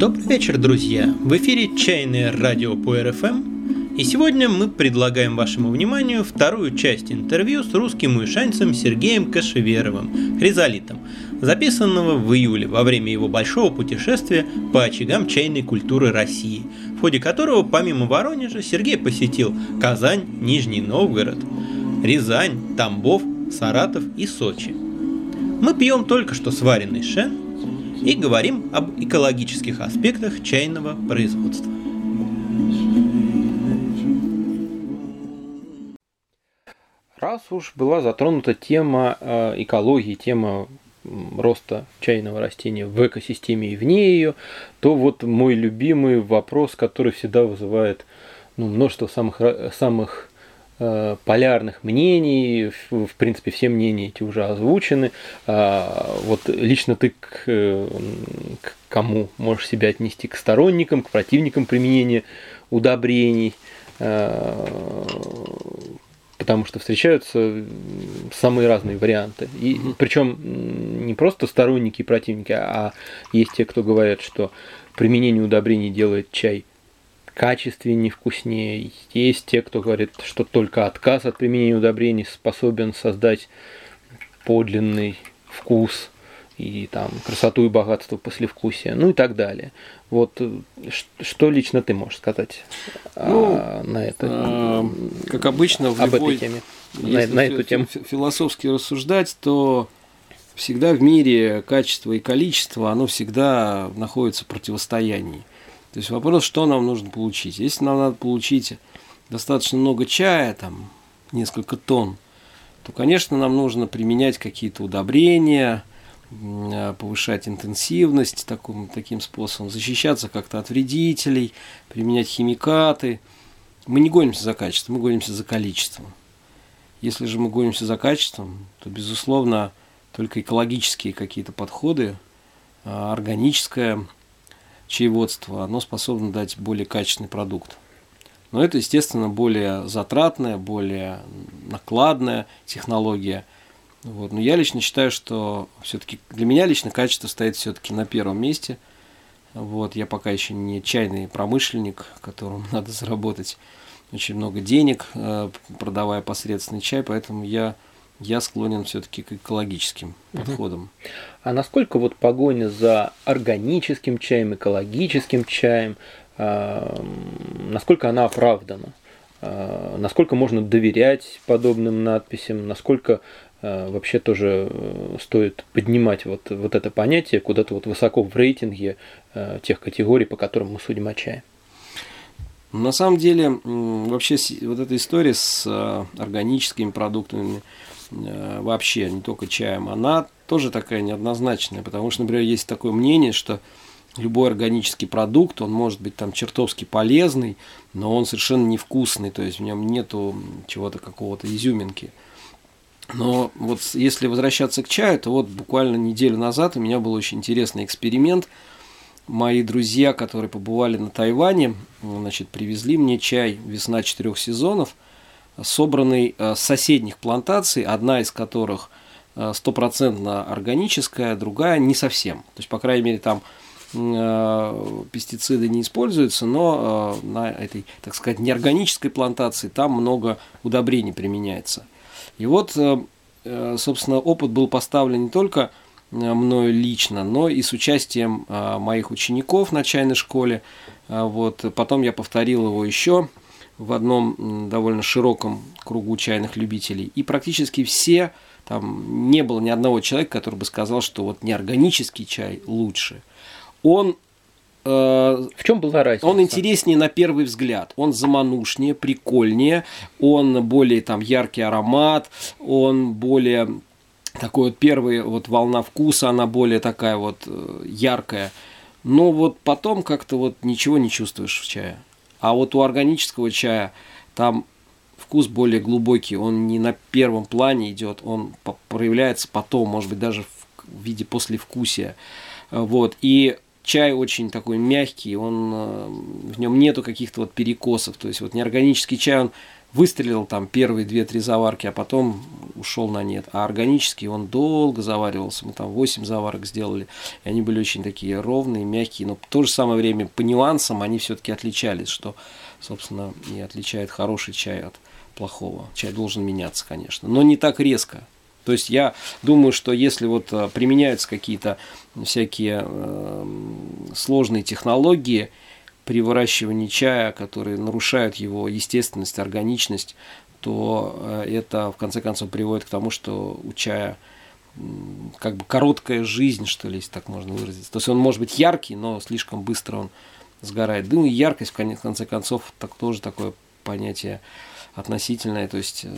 Добрый вечер, друзья! В эфире «Чайное радио по РФМ» и сегодня мы предлагаем вашему вниманию вторую часть интервью с русским уишанцем Сергеем Кашеверовым, хризолитом, записанного в июле во время его большого путешествия по очагам чайной культуры России, в ходе которого помимо Воронежа Сергей посетил Казань, Нижний Новгород, Рязань, Тамбов, Саратов и Сочи. Мы пьем только что сваренный шен и говорим об экологических аспектах чайного производства. Раз уж была затронута тема э, экологии, тема роста чайного растения в экосистеме и вне ее, то вот мой любимый вопрос, который всегда вызывает ну, множество самых, самых полярных мнений, в принципе, все мнения эти уже озвучены. А, вот лично ты к, к кому можешь себя отнести? К сторонникам, к противникам применения удобрений? А, потому что встречаются самые разные варианты. И, причем не просто сторонники и противники, а есть те, кто говорят, что применение удобрений делает чай качественнее, вкуснее. Есть те, кто говорит, что только отказ от применения удобрений способен создать подлинный вкус и там красоту и богатство послевкусия, ну и так далее. Вот э, что лично ты можешь сказать ну, а, на это? А, как обычно в об любой, этой теме, на, на эту тему. Философски рассуждать, то всегда в мире качество и количество, оно всегда находится в противостоянии. То есть вопрос, что нам нужно получить. Если нам надо получить достаточно много чая, там несколько тонн, то, конечно, нам нужно применять какие-то удобрения, повышать интенсивность таким, таким способом, защищаться как-то от вредителей, применять химикаты. Мы не гонимся за качеством, мы гонимся за количеством. Если же мы гонимся за качеством, то, безусловно, только экологические какие-то подходы, а, органическое чаеводство, оно способно дать более качественный продукт. Но это, естественно, более затратная, более накладная технология. Вот. Но я лично считаю, что все-таки для меня лично качество стоит все-таки на первом месте. Вот. Я пока еще не чайный промышленник, которому надо заработать очень много денег, э, продавая посредственный чай, поэтому я я склонен все-таки к экологическим угу. подходам. А насколько вот погоня за органическим чаем, экологическим чаем, э, насколько она оправдана? Э, насколько можно доверять подобным надписям? Насколько э, вообще тоже э, стоит поднимать вот, вот это понятие куда-то вот высоко в рейтинге э, тех категорий, по которым мы судим о чае? На самом деле, вообще вот эта история с э, органическими продуктами, вообще, не только чаем, она тоже такая неоднозначная, потому что, например, есть такое мнение, что любой органический продукт, он может быть там чертовски полезный, но он совершенно невкусный, то есть в нем нету чего-то какого-то изюминки. Но вот если возвращаться к чаю, то вот буквально неделю назад у меня был очень интересный эксперимент. Мои друзья, которые побывали на Тайване, значит, привезли мне чай «Весна четырех сезонов», собранный э, с соседних плантаций, одна из которых э, стопроцентно органическая, другая не совсем. То есть, по крайней мере, там э, пестициды не используются, но на этой, так сказать, неорганической плантации там много удобрений применяется. И вот, собственно, опыт был поставлен не только мною лично, но и с участием моих учеников на чайной школе. Вот. Потом я повторил его еще в одном довольно широком кругу чайных любителей. И практически все, там не было ни одного человека, который бы сказал, что вот неорганический чай лучше. Он э, в чем была разница? Он интереснее на первый взгляд. Он заманушнее, прикольнее, он более там яркий аромат, он более такой вот первый вот волна вкуса, она более такая вот э, яркая. Но вот потом как-то вот ничего не чувствуешь в чае. А вот у органического чая там вкус более глубокий, он не на первом плане идет, он проявляется потом, может быть, даже в виде послевкусия. Вот. И чай очень такой мягкий, он, э, в нем нету каких-то вот перекосов. То есть вот неорганический чай, он выстрелил там первые две-три заварки, а потом ушел на нет. А органический он долго заваривался. Мы там 8 заварок сделали. И они были очень такие ровные, мягкие. Но в то же самое время по нюансам они все-таки отличались, что, собственно, и отличает хороший чай от плохого. Чай должен меняться, конечно. Но не так резко. То есть я думаю, что если вот э, применяются какие-то всякие э, сложные технологии, при выращивании чая, которые нарушают его естественность, органичность, то э, это в конце концов приводит к тому, что у чая как бы короткая жизнь, что ли, если так можно выразиться. То есть он может быть яркий, но слишком быстро он сгорает. Дым и яркость, в конце концов, так тоже такое понятие относительное. То есть, э,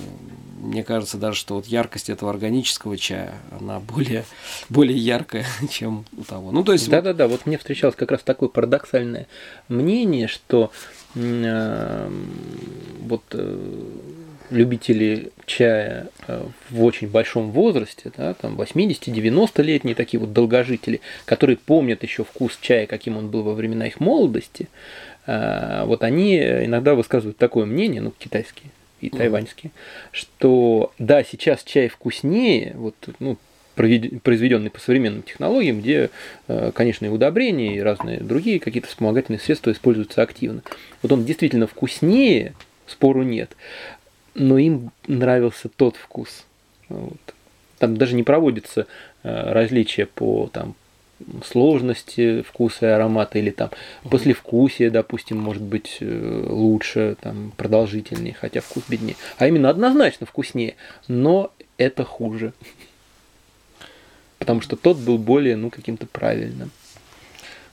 мне кажется даже, что вот яркость этого органического чая, она более, более яркая, чем у того. Ну, то есть... Да-да-да, вот мне встречалось как раз такое парадоксальное мнение, что э, вот э, любители чая э, в очень большом возрасте, да, там 80-90-летние такие вот долгожители, которые помнят еще вкус чая, каким он был во времена их молодости, вот они иногда высказывают такое мнение, ну, китайские и тайваньские, что да, сейчас чай вкуснее, вот, ну, произведенный по современным технологиям, где, э, конечно, и удобрения, и разные другие какие-то вспомогательные средства используются активно. Вот он действительно вкуснее, спору нет, но им нравился тот вкус. Вот. Там даже не проводится э, различия по там, сложности вкуса и аромата, или там послевкусие, допустим, может быть э, лучше, там, продолжительнее, хотя вкус беднее. А именно однозначно вкуснее, но это хуже. Потому что тот был более, ну, каким-то правильным.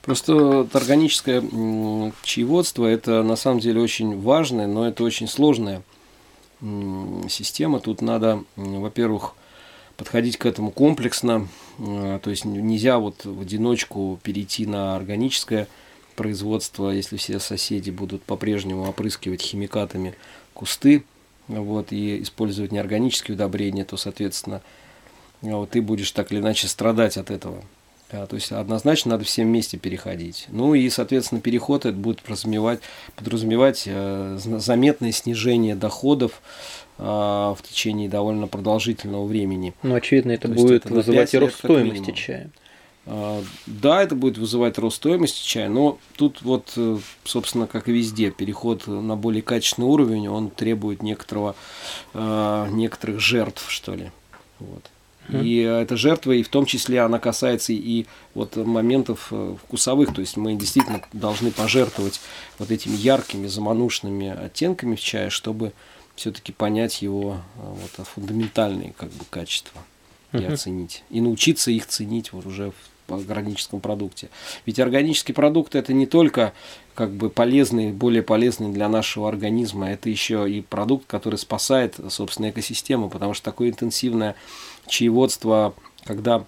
Просто органическое чаеводство – это на самом деле очень важное, но это очень сложная система. Тут надо, во-первых, подходить к этому комплексно, э, то есть нельзя вот в одиночку перейти на органическое производство, если все соседи будут по-прежнему опрыскивать химикатами кусты, вот, и использовать неорганические удобрения, то, соответственно, вот, ты будешь так или иначе страдать от этого. Да, то есть однозначно надо всем вместе переходить. Ну и, соответственно, переход это будет подразумевать, подразумевать э, заметное снижение доходов а, в течение довольно продолжительного времени. Ну, очевидно, это То будет это вызывать рост стоимости чая. А, да, это будет вызывать рост стоимости чая, но тут вот, э, собственно, как и везде, переход на более качественный уровень, он требует некоторого, а, некоторых жертв, что ли. Вот. И эта жертва, и в том числе она касается и вот моментов э, вкусовых, то есть мы действительно должны пожертвовать вот этими яркими заманушными оттенками в чае, чтобы все-таки понять его э, вот, фундаментальные как бы, качества и оценить. И научиться их ценить вот уже в органическом продукте. Ведь органический продукт это не только как бы полезный, более полезный для нашего организма, это еще и продукт, который спасает, собственно, экосистему, потому что такое интенсивное чаеводство, когда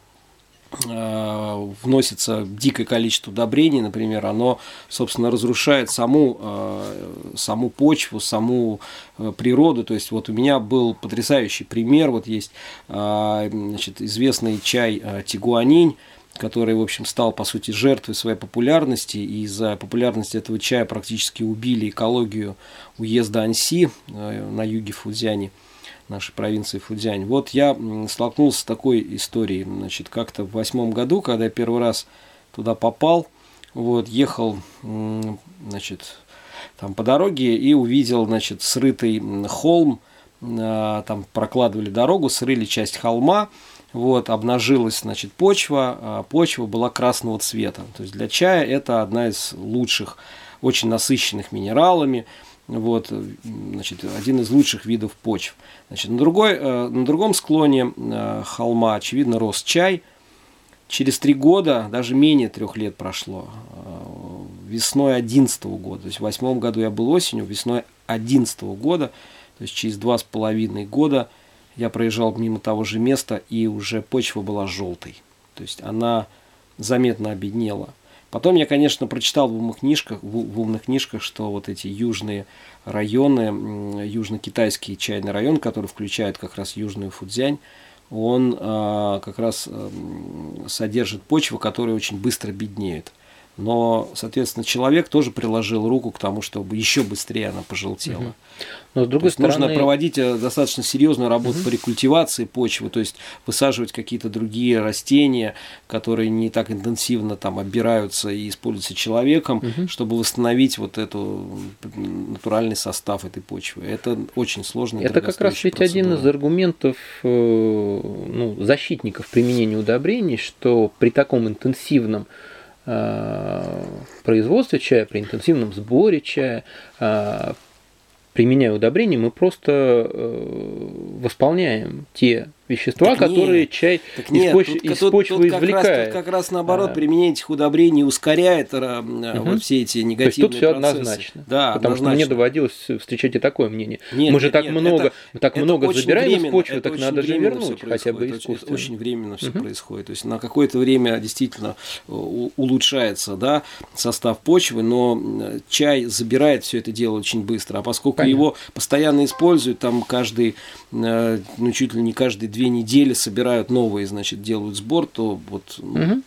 Э, вносится дикое количество удобрений, например, оно, собственно, разрушает саму, э, саму почву, саму э, природу. То есть вот у меня был потрясающий пример, вот есть значит, известный чай тигуанинь, который, в общем, стал, по сути, жертвой своей популярности, и из-за популярности этого чая практически убили экологию уезда Анси на юге Фудзяни – нашей провинции Фудзянь. Вот я столкнулся с такой историей, значит, как-то в восьмом году, когда я первый раз туда попал, вот, ехал, значит, там по дороге и увидел, значит, срытый холм, а, там прокладывали дорогу, срыли часть холма, вот, обнажилась, значит, почва, а почва была красного цвета. То есть для чая это одна из лучших, очень насыщенных минералами, вот, значит, один из лучших видов почв. Значит, на, другой, э, на другом склоне э, холма, очевидно, рос чай. Через три года, даже менее трех лет прошло, э, весной 11 года, то есть в восьмом году я был осенью, весной 11 года, то есть через два с половиной года я проезжал мимо того же места, и уже почва была желтой. То есть она заметно обеднела. Потом я, конечно, прочитал в умных книжках, в, умных книжках, что вот эти южные районы, южно-китайский чайный район, который включает как раз южную Фудзянь, он а, как раз а, содержит почву, которая очень быстро беднеет. Но, соответственно, человек тоже приложил руку к тому, чтобы еще быстрее она пожелтела. Угу. Но с другой стороны... Нужно проводить э, достаточно серьезную работу угу. по рекультивации почвы, то есть высаживать какие-то другие растения, которые не так интенсивно там оббираются и используются человеком, угу. чтобы восстановить вот эту натуральный состав этой почвы. Это очень сложно. Это как раз ведь процедура. один из аргументов э, ну, защитников применения удобрений, что при таком интенсивном производстве чая, при интенсивном сборе чая, применяя удобрения, мы просто э, восполняем те вещества, так которые нет, чай так нет, из, поч- тут, из тут, почвы тут извлекает. Как раз, тут как раз наоборот, а. применение этих удобрений ускоряет угу. вот все эти негативные То есть тут все однозначно. Да, потому однозначно. что мне доводилось встречать и такое мнение. Нет, мы же нет, так нет, много, это, мы так это много забираем временно, из почвы, так надо же вернуть хотя бы искусственно. Это очень временно все угу. происходит. То есть на какое-то время действительно э, улучшается да, состав почвы, но чай забирает все это дело очень быстро. А поскольку Понятно. его постоянно используют, там каждый, ну чуть ли не каждые две две недели собирают новые, значит, делают сбор, то вот, угу.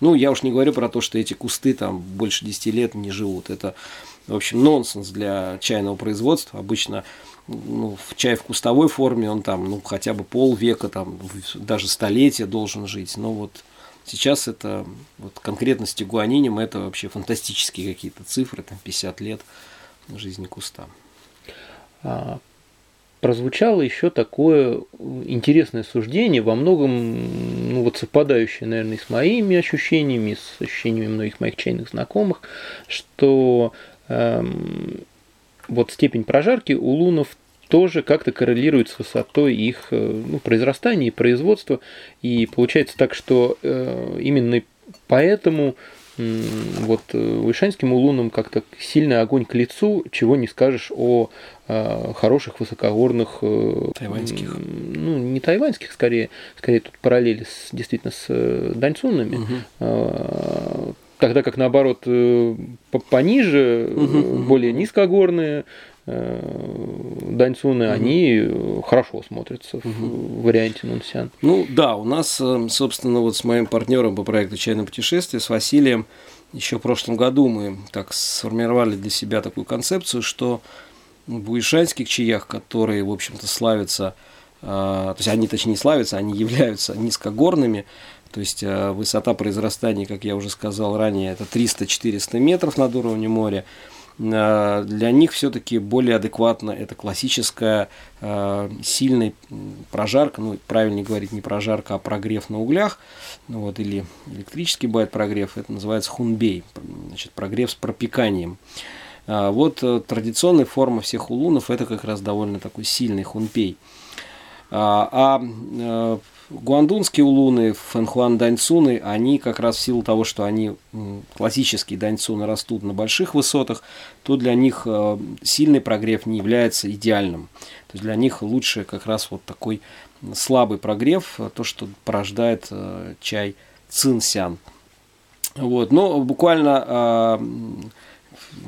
ну, я уж не говорю про то, что эти кусты там больше 10 лет не живут. Это, в общем, нонсенс для чайного производства. Обычно ну, в чай в кустовой форме, он там, ну, хотя бы полвека, там, даже столетия должен жить. Но вот сейчас это, вот конкретно с тигуанинем, это вообще фантастические какие-то цифры, там, 50 лет жизни куста. Прозвучало еще такое интересное суждение, во многом ну, вот совпадающее, наверное, с моими ощущениями, с ощущениями многих моих чайных знакомых, что эм, вот степень прожарки у лунов тоже как-то коррелирует с высотой их э, ну, произрастания и производства. И получается так, что э, именно поэтому вот вышанским э, улунам как-то сильный огонь к лицу, чего не скажешь о э, хороших высокогорных э, тайваньских. Ну, не тайваньских, скорее, скорее тут параллели с, действительно с даньцунами. Угу. Тогда как наоборот пониже, угу, более низкогорные Даньцуны, угу. они хорошо смотрятся угу. в варианте Нунсян. Ну да, у нас, собственно, вот с моим партнером по проекту «Чайное путешествие», с Василием, еще в прошлом году мы так сформировали для себя такую концепцию, что в буишанских чаях, которые, в общем-то, славятся, то есть они, точнее, не славятся, они являются низкогорными, то есть высота произрастания, как я уже сказал ранее, это 300-400 метров над уровнем моря – Э, для них все-таки более адекватно это классическая э, сильная прожарка, ну, правильнее говорить не прожарка, а прогрев на углях, ну, вот, или электрический бывает прогрев, это называется хунбей, значит, прогрев с пропеканием. А вот э, традиционная форма всех улунов это как раз довольно такой сильный хунпей. А Гуандунские улуны, фэнхуан даньцуны, они как раз в силу того, что они классические даньцуны растут на больших высотах, то для них э, сильный прогрев не является идеальным. То есть для них лучше как раз вот такой слабый прогрев, э, то, что порождает э, чай цинсян. Вот. Но буквально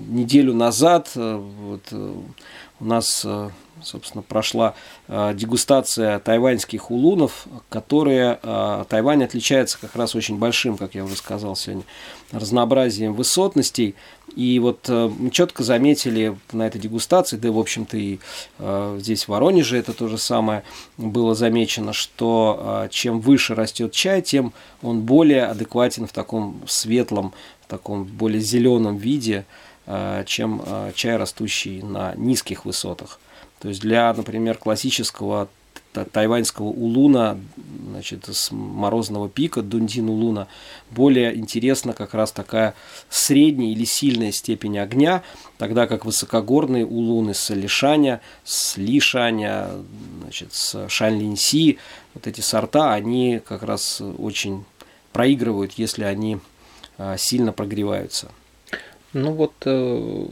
неделю назад вот, у нас собственно, прошла э, дегустация тайваньских улунов, которые э, Тайвань отличается как раз очень большим, как я уже сказал сегодня, разнообразием высотностей. И вот э, мы четко заметили на этой дегустации, да, в общем-то, и здесь в Воронеже это то же самое было замечено, что чем выше растет чай, тем он более адекватен в таком светлом, в таком более зеленом виде, чем чай, растущий на низких высотах. То есть для, например, классического тайваньского улуна, значит, с морозного пика, дундин улуна, более интересна как раз такая средняя или сильная степень огня, тогда как высокогорные улуны с лишаня, с лишаня, значит, с шанлинси, вот эти сорта, они как раз очень проигрывают, если они а, сильно прогреваются. Ну вот э,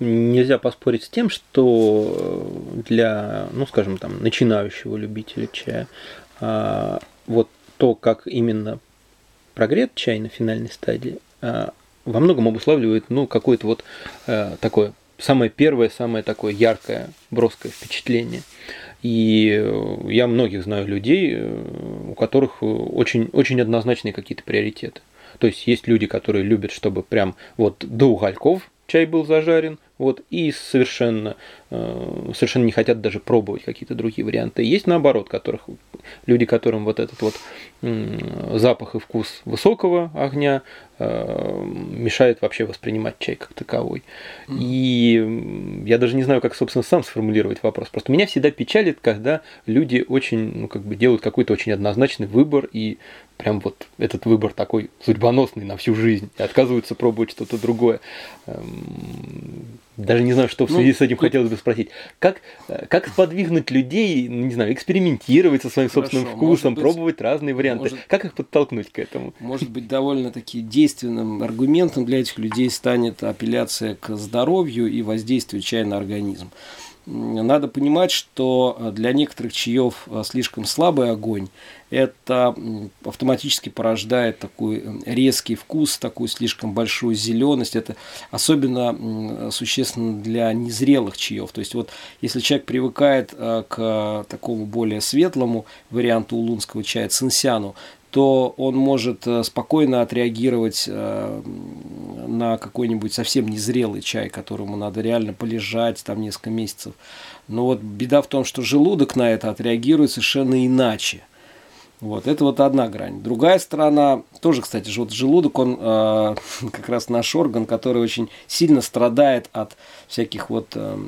нельзя поспорить с тем, что э, для, ну, скажем, там, начинающего любителя чая, а, вот то, как именно прогрет чай на финальной стадии, а, во многом обуславливает, ну, какое-то вот а, такое самое первое, самое такое яркое, броское впечатление. И я многих знаю людей, у которых очень, очень однозначные какие-то приоритеты. То есть есть люди, которые любят, чтобы прям вот до угольков чай был зажарен, вот, и совершенно, э, совершенно не хотят даже пробовать какие-то другие варианты. Есть наоборот, которых, люди, которым вот этот вот запах и вкус высокого огня э, мешает вообще воспринимать чай как таковой. И я даже не знаю, как, собственно, сам сформулировать вопрос. Просто меня всегда печалит, когда люди очень, ну, как бы делают какой-то очень однозначный выбор и прям вот этот выбор такой судьбоносный на всю жизнь и отказываются пробовать что-то другое. Даже не знаю, что в ну, связи ну, с этим тут... хотелось бы спросить. Как, как сподвигнуть людей, не знаю, экспериментировать со своим Хорошо, собственным вкусом, быть, пробовать разные варианты? Может, как их подтолкнуть к этому? Может быть, довольно-таки действенным аргументом для этих людей станет апелляция к здоровью и воздействию чая на организм надо понимать, что э, для некоторых чаев э, слишком слабый огонь, это автоматически порождает такой э, резкий вкус, такую слишком большую зеленость. Это особенно существенно для незрелых чаев. То есть вот если человек привыкает к такому более светлому варианту улунского чая, цинсяну, то он может э, спокойно отреагировать э, на какой-нибудь совсем незрелый чай, которому надо реально полежать там несколько месяцев. Но вот беда в том, что желудок на это отреагирует совершенно иначе. Вот, это вот одна грань. Другая сторона, тоже, кстати, же вот желудок, он э, как раз наш орган, который очень сильно страдает от всяких вот э,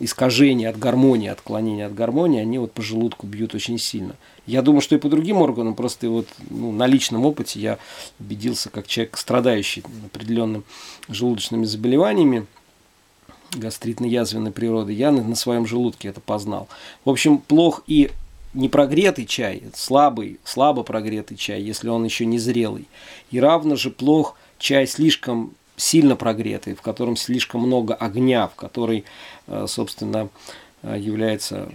искажений, от гармонии, отклонений от гармонии, они вот по желудку бьют очень сильно. Я думаю, что и по другим органам, просто вот ну, на личном опыте я убедился, как человек, страдающий определенным желудочными заболеваниями, гастритно-язвенной природы, я на, на своем желудке это познал. В общем, плох и непрогретый чай, слабый, слабо прогретый чай, если он еще не зрелый. И равно же плох чай слишком сильно прогретый, в котором слишком много огня, в который, э, собственно, э, является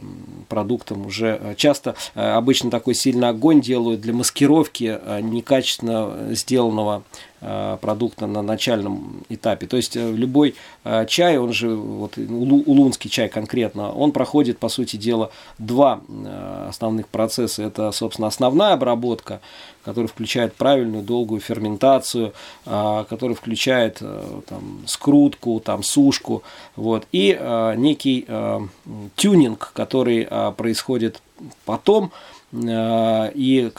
продуктом уже э, часто обычно такой сильный огонь делают для маскировки некачественно сделанного продукта на начальном этапе. То есть э, любой э, чай, он же, вот улунский чай конкретно, он проходит, по сути дела, два основных процесса. Это, собственно, основная обработка, которая включает правильную долгую ферментацию, которая включает там, скрутку, там, сушку, вот, и некий тюнинг, который происходит потом, Э, и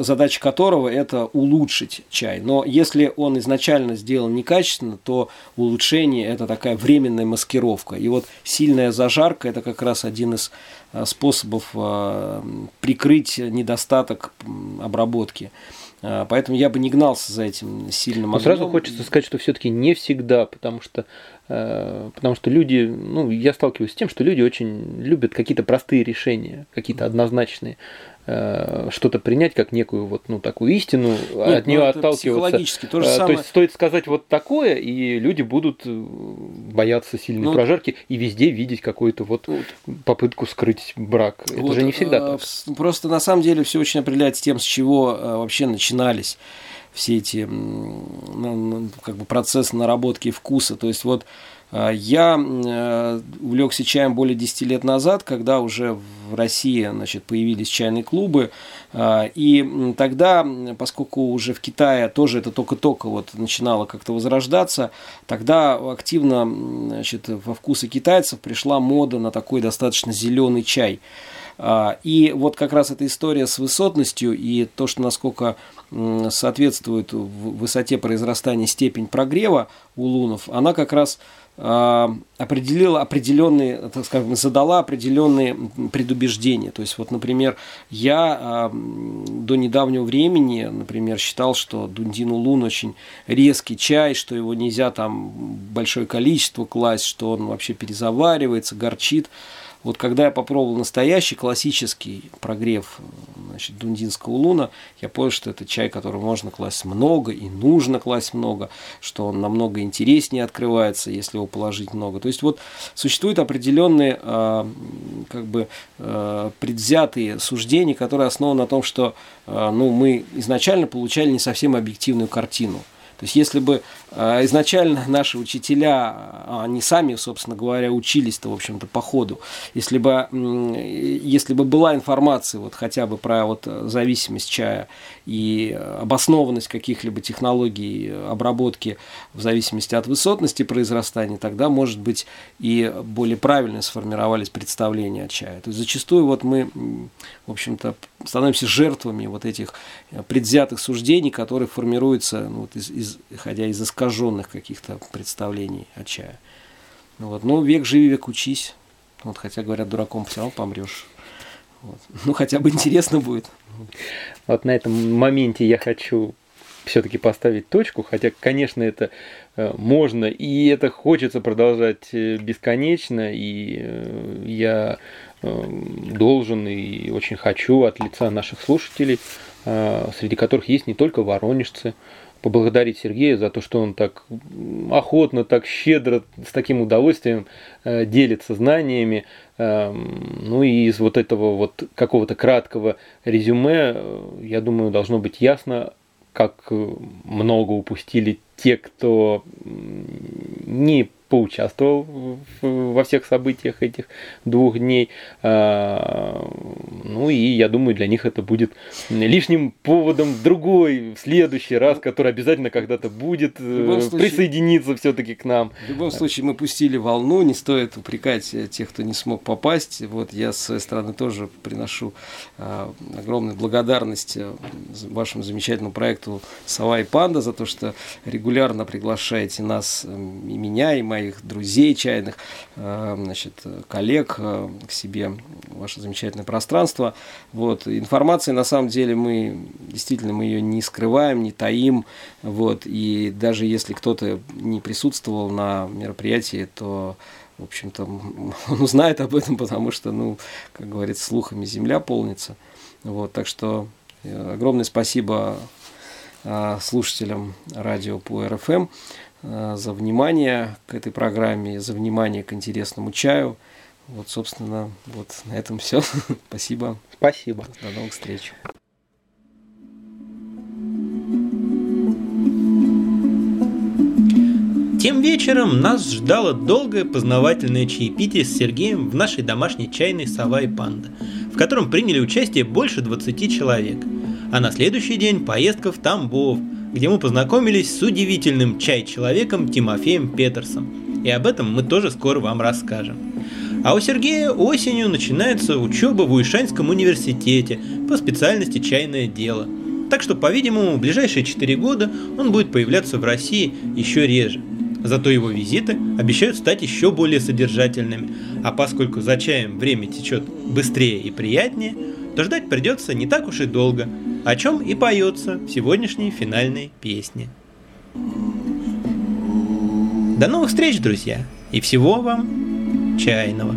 задача которого это улучшить чай. Но если он изначально сделан некачественно, то улучшение это такая временная маскировка. И вот сильная зажарка это как раз один из э, способов э, прикрыть недостаток обработки. Поэтому я бы не гнался за этим сильным огнем. сразу хочется сказать, что все-таки не всегда, потому что, потому что люди, ну, я сталкиваюсь с тем, что люди очень любят какие-то простые решения, какие-то однозначные. Э, что-то принять как некую вот ну такую истину, Нет, от нее ну, отталкиваться. То, же самое... то есть стоит сказать вот такое, и люди будут э, бояться сильной ну, прожарки и везде видеть какую-то вот, вот попытку скрыть брак. Это вот, же не всегда а, так. Просто на самом деле все очень определяется тем, с чего вообще начинались все эти ну, как бы процессы наработки вкуса. То есть вот а, я э, увлекся чаем более 10 лет назад, когда уже в России значит, появились чайные клубы. А, и тогда, поскольку уже в Китае тоже это только-только вот начинало как-то возрождаться, тогда активно значит, во вкусы китайцев пришла мода на такой достаточно зеленый чай. А, и вот как раз эта история с высотностью и то, что насколько соответствует высоте произрастания степень прогрева у лунов, она как раз а, определила определенные, так скажем, задала определенные предубеждения. То есть, вот, например, я а, до недавнего времени, например, считал, что Дундин Улун очень резкий чай, что его нельзя там большое количество класть, что он вообще перезаваривается, горчит. Вот когда я попробовал настоящий классический прогрев значит, дундинского луна, я понял, что это чай, который можно класть много и нужно класть много, что он намного интереснее открывается, если его положить много. То есть вот существуют определенные э, как бы э, предвзятые суждения, которые основаны на том, что э, ну, мы изначально получали не совсем объективную картину. То есть, если бы э, изначально наши учителя, а, они сами, собственно говоря, учились-то, в общем-то, по ходу, если бы, если бы была информация вот хотя бы про вот зависимость чая и обоснованность каких-либо технологий обработки в зависимости от высотности произрастания, тогда, может быть, и более правильно сформировались представления о чае. То есть, зачастую вот мы, в общем-то, становимся жертвами вот этих предвзятых суждений, которые формируются ну, вот из, из, исходя из искаженных каких-то представлений о чае. Ну, вот. Ну, век живи, век учись. Вот, хотя, говорят, дураком все равно помрешь. Вот. Ну, хотя бы интересно будет. Вот на этом моменте я хочу все-таки поставить точку, хотя, конечно, это э, можно, и это хочется продолжать э, бесконечно, и э, я должен и очень хочу от лица наших слушателей, среди которых есть не только воронежцы, поблагодарить Сергея за то, что он так охотно, так щедро, с таким удовольствием делится знаниями. Эм, ну и из вот этого вот какого-то краткого резюме, я думаю, должно быть ясно, как много упустили те, кто не поучаствовал во всех событиях этих двух дней. А, ну и я думаю, для них это будет лишним поводом другой, в следующий раз, который обязательно когда-то будет э, случае, присоединиться все-таки к нам. В любом случае мы пустили волну, не стоит упрекать тех, кто не смог попасть. Вот я с своей стороны тоже приношу а, огромную благодарность э, вашему замечательному проекту «Сова и панда» за то, что регулярно приглашаете нас, и меня, и моих моих друзей чайных, э, значит, коллег э, к себе ваше замечательное пространство. Вот. Информации, на самом деле, мы действительно мы ее не скрываем, не таим. Вот. И даже если кто-то не присутствовал на мероприятии, то в общем-то, он узнает об этом, потому что, ну, как говорится, слухами земля полнится. Вот, так что э, огромное спасибо слушателям радио по РФМ. Э, за внимание к этой программе, за внимание к интересному чаю. Вот, собственно, вот на этом все. Спасибо. Спасибо. До новых встреч. Тем вечером нас ждало долгое познавательное чаепитие с Сергеем в нашей домашней чайной «Сова и панда», в котором приняли участие больше 20 человек. А на следующий день поездка в Тамбов – где мы познакомились с удивительным чай-человеком Тимофеем Петерсом. И об этом мы тоже скоро вам расскажем. А у Сергея осенью начинается учеба в Уишанском университете по специальности «Чайное дело». Так что, по-видимому, в ближайшие 4 года он будет появляться в России еще реже. Зато его визиты обещают стать еще более содержательными, а поскольку за чаем время течет быстрее и приятнее, то ждать придется не так уж и долго – о чем и поется в сегодняшней финальной песне. До новых встреч, друзья, и всего вам чайного.